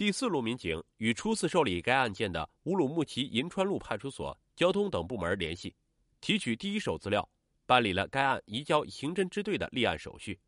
第四路民警与初次受理该案件的乌鲁木齐银川路派出所、交通等部门联系，提取第一手资料，办理了该案移交刑侦支队的立案手续。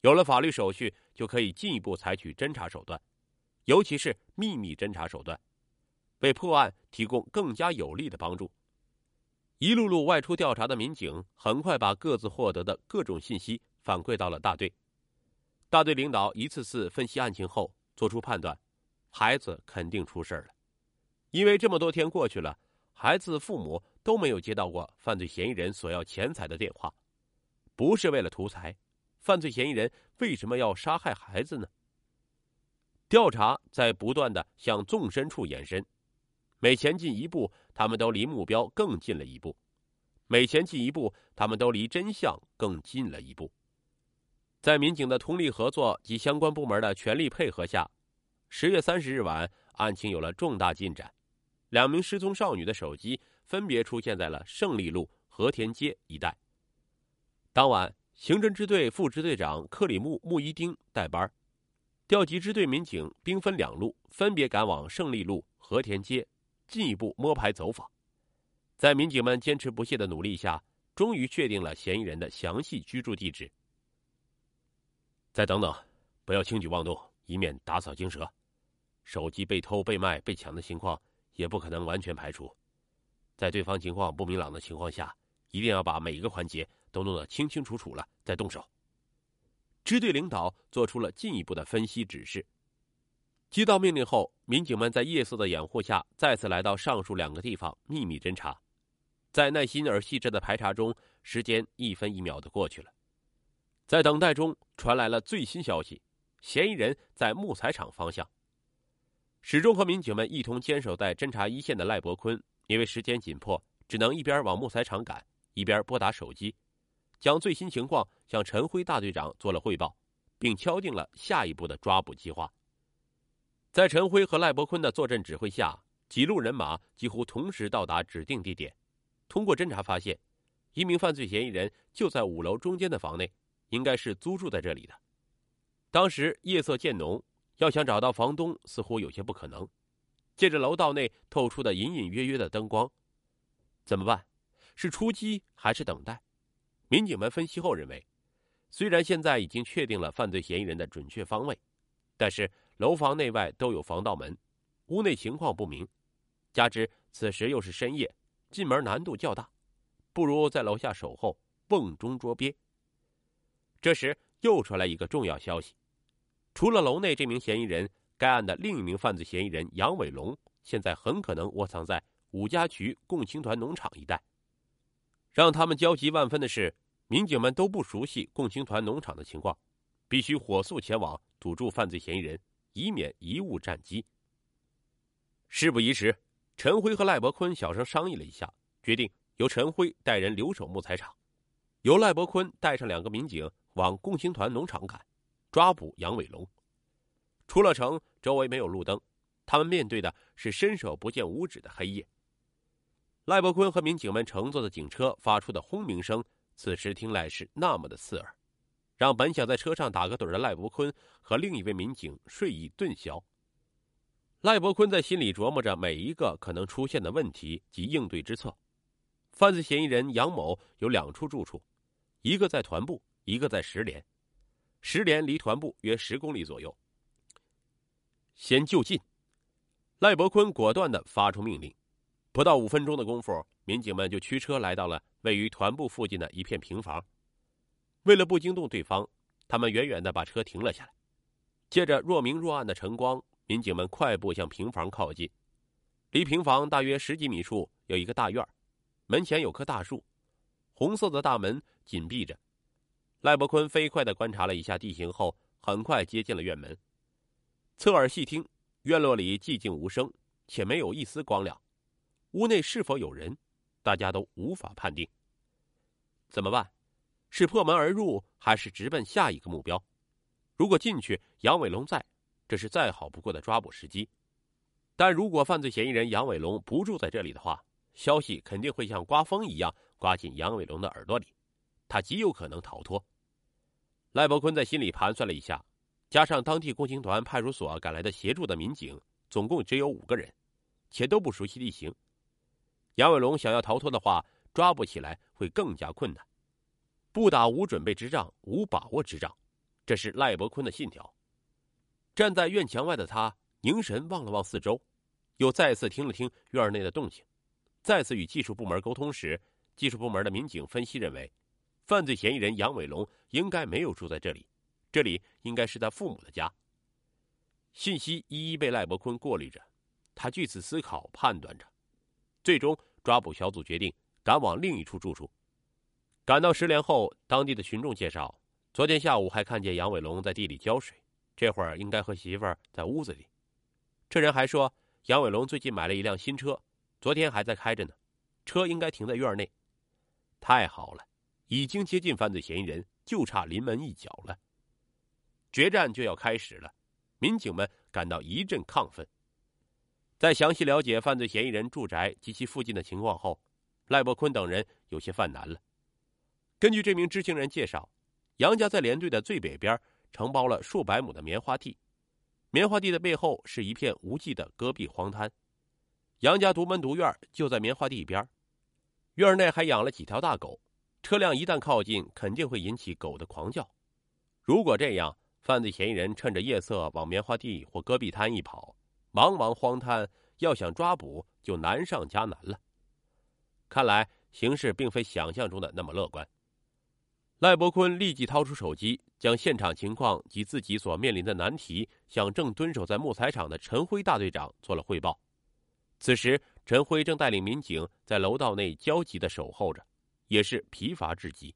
有了法律手续，就可以进一步采取侦查手段，尤其是秘密侦查手段，为破案提供更加有力的帮助。一路路外出调查的民警很快把各自获得的各种信息反馈到了大队。大队领导一次次分析案情后，做出判断。孩子肯定出事了，因为这么多天过去了，孩子父母都没有接到过犯罪嫌疑人索要钱财的电话，不是为了图财，犯罪嫌疑人为什么要杀害孩子呢？调查在不断的向纵深处延伸，每前进一步，他们都离目标更近了一步；每前进一步，他们都离真相更近了一步。在民警的通力合作及相关部门的全力配合下。十月三十日晚，案情有了重大进展，两名失踪少女的手机分别出现在了胜利路和田街一带。当晚，刑侦支队副支队长克里木穆伊丁带班，调集支队民警兵分两路，分别赶往胜利路和田街，进一步摸排走访。在民警们坚持不懈的努力下，终于确定了嫌疑人的详细居住地址。再等等，不要轻举妄动，以免打草惊蛇。手机被偷、被卖、被抢的情况也不可能完全排除，在对方情况不明朗的情况下，一定要把每一个环节都弄得清清楚楚了再动手。支队领导做出了进一步的分析指示。接到命令后，民警们在夜色的掩护下，再次来到上述两个地方秘密侦查。在耐心而细致的排查中，时间一分一秒的过去了。在等待中，传来了最新消息：嫌疑人在木材厂方向。始终和民警们一同坚守在侦查一线的赖伯坤，因为时间紧迫，只能一边往木材厂赶，一边拨打手机，将最新情况向陈辉大队长做了汇报，并敲定了下一步的抓捕计划。在陈辉和赖伯坤的坐镇指挥下，几路人马几乎同时到达指定地点。通过侦查发现，一名犯罪嫌疑人就在五楼中间的房内，应该是租住在这里的。当时夜色渐浓。要想找到房东，似乎有些不可能。借着楼道内透出的隐隐约约的灯光，怎么办？是出击还是等待？民警们分析后认为，虽然现在已经确定了犯罪嫌疑人的准确方位，但是楼房内外都有防盗门，屋内情况不明，加之此时又是深夜，进门难度较大，不如在楼下守候，瓮中捉鳖。这时又传来一个重要消息。除了楼内这名嫌疑人，该案的另一名犯罪嫌疑人杨伟龙，现在很可能窝藏在五家渠共青团农场一带。让他们焦急万分的是，民警们都不熟悉共青团农场的情况，必须火速前往堵住犯罪嫌疑人，以免贻误战机。事不宜迟，陈辉和赖伯坤小声商议了一下，决定由陈辉带人留守木材厂，由赖伯坤带上两个民警往共青团农场赶。抓捕杨伟龙，出了城，周围没有路灯，他们面对的是伸手不见五指的黑夜。赖伯坤和民警们乘坐的警车发出的轰鸣声，此时听来是那么的刺耳，让本想在车上打个盹的赖伯坤和另一位民警睡意顿消。赖伯坤在心里琢磨着每一个可能出现的问题及应对之策。犯罪嫌疑人杨某有两处住处，一个在团部，一个在石连。石连离团部约十公里左右。先就近，赖伯坤果断的发出命令。不到五分钟的功夫，民警们就驱车来到了位于团部附近的一片平房。为了不惊动对方，他们远远的把车停了下来。借着若明若暗的晨光，民警们快步向平房靠近。离平房大约十几米处有一个大院，门前有棵大树，红色的大门紧闭着。赖伯坤飞快的观察了一下地形后，很快接近了院门。侧耳细听，院落里寂静无声，且没有一丝光亮。屋内是否有人，大家都无法判定。怎么办？是破门而入，还是直奔下一个目标？如果进去，杨伟龙在，这是再好不过的抓捕时机。但如果犯罪嫌疑人杨伟龙不住在这里的话，消息肯定会像刮风一样刮进杨伟龙的耳朵里，他极有可能逃脱。赖伯坤在心里盘算了一下，加上当地共青团派出所赶来的协助的民警，总共只有五个人，且都不熟悉地形。杨伟龙想要逃脱的话，抓捕起来会更加困难。不打无准备之仗，无把握之仗，这是赖伯坤的信条。站在院墙外的他凝神望了望四周，又再次听了听院内的动静。再次与技术部门沟通时，技术部门的民警分析认为，犯罪嫌疑人杨伟龙应该没有住在这里。这里应该是他父母的家。信息一一被赖伯坤过滤着，他据此思考判断着，最终抓捕小组决定赶往另一处住处。赶到石连后，当地的群众介绍，昨天下午还看见杨伟龙在地里浇水，这会儿应该和媳妇在屋子里。这人还说，杨伟龙最近买了一辆新车，昨天还在开着呢，车应该停在院内。太好了，已经接近犯罪嫌疑人，就差临门一脚了。决战就要开始了，民警们感到一阵亢奋。在详细了解犯罪嫌疑人住宅及其附近的情况后，赖伯坤等人有些犯难了。根据这名知情人介绍，杨家在连队的最北边承包了数百亩的棉花地，棉花地的背后是一片无际的戈壁荒滩。杨家独门独院就在棉花地边，院内还养了几条大狗，车辆一旦靠近，肯定会引起狗的狂叫。如果这样，犯罪嫌疑人趁着夜色往棉花地或戈壁滩一跑，茫茫荒滩要想抓捕就难上加难了。看来形势并非想象中的那么乐观。赖伯坤立即掏出手机，将现场情况及自己所面临的难题向正蹲守在木材厂的陈辉大队长做了汇报。此时，陈辉正带领民警在楼道内焦急的守候着，也是疲乏至极。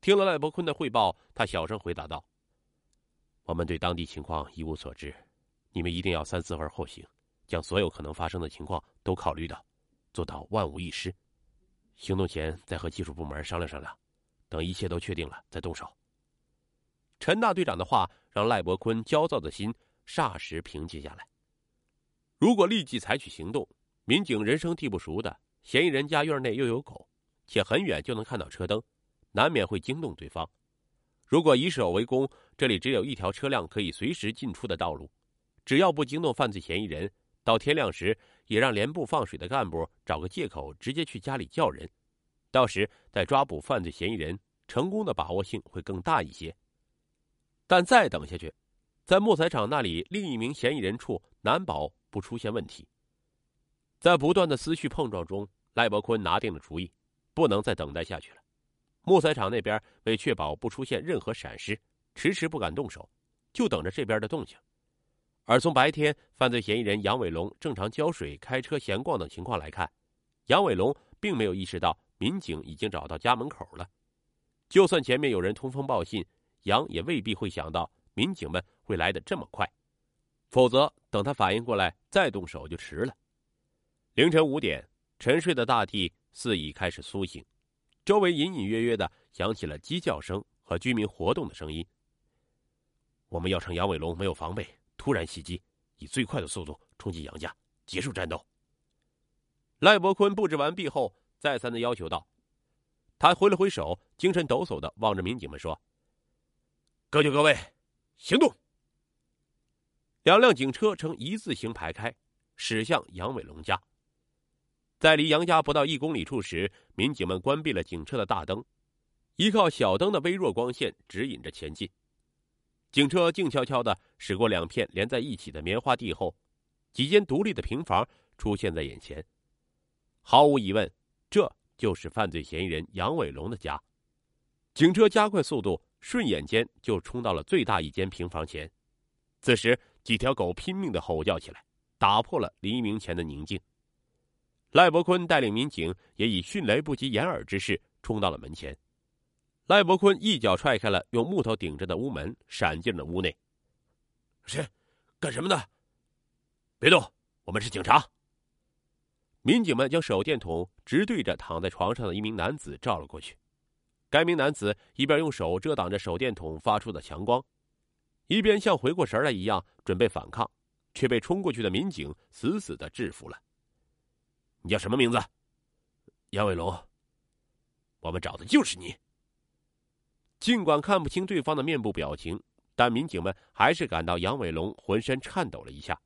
听了赖伯坤的汇报，他小声回答道。我们对当地情况一无所知，你们一定要三思而后行，将所有可能发生的情况都考虑到，做到万无一失。行动前再和技术部门商量商量，等一切都确定了再动手。陈大队长的话让赖伯坤焦躁的心霎时平静下来。如果立即采取行动，民警人生地不熟的，嫌疑人家院内又有狗，且很远就能看到车灯，难免会惊动对方。如果以守为攻，这里只有一条车辆可以随时进出的道路，只要不惊动犯罪嫌疑人，到天亮时也让连部放水的干部找个借口直接去家里叫人，到时再抓捕犯罪嫌疑人，成功的把握性会更大一些。但再等下去，在木材厂那里另一名嫌疑人处难保不出现问题。在不断的思绪碰撞中，赖伯坤拿定了主意，不能再等待下去了。木材厂那边为确保不出现任何闪失，迟迟不敢动手，就等着这边的动静。而从白天犯罪嫌疑人杨伟龙正常浇水、开车闲逛等情况来看，杨伟龙并没有意识到民警已经找到家门口了。就算前面有人通风报信，杨也未必会想到民警们会来的这么快，否则等他反应过来再动手就迟了。凌晨五点，沉睡的大地似已开始苏醒。周围隐隐约约的响起了鸡叫声和居民活动的声音。我们要趁杨伟龙没有防备，突然袭击，以最快的速度冲进杨家，结束战斗。赖伯坤布置完毕后，再三的要求道：“他挥了挥手，精神抖擞的望着民警们说：‘各就各位，行动！’两辆警车呈一字形排开，驶向杨伟龙家。”在离杨家不到一公里处时，民警们关闭了警车的大灯，依靠小灯的微弱光线指引着前进。警车静悄悄的驶过两片连在一起的棉花地后，几间独立的平房出现在眼前。毫无疑问，这就是犯罪嫌疑人杨伟龙的家。警车加快速度，瞬眼间就冲到了最大一间平房前。此时，几条狗拼命的吼叫起来，打破了黎明前的宁静。赖伯坤带领民警也以迅雷不及掩耳之势冲到了门前。赖伯坤一脚踹开了用木头顶着的屋门，闪进了屋内。谁？干什么的？别动！我们是警察。民警们将手电筒直对着躺在床上的一名男子照了过去。该名男子一边用手遮挡着手电筒发出的强光，一边像回过神来一样准备反抗，却被冲过去的民警死死的制服了。你叫什么名字？杨伟龙。我们找的就是你。尽管看不清对方的面部表情，但民警们还是感到杨伟龙浑身颤抖了一下。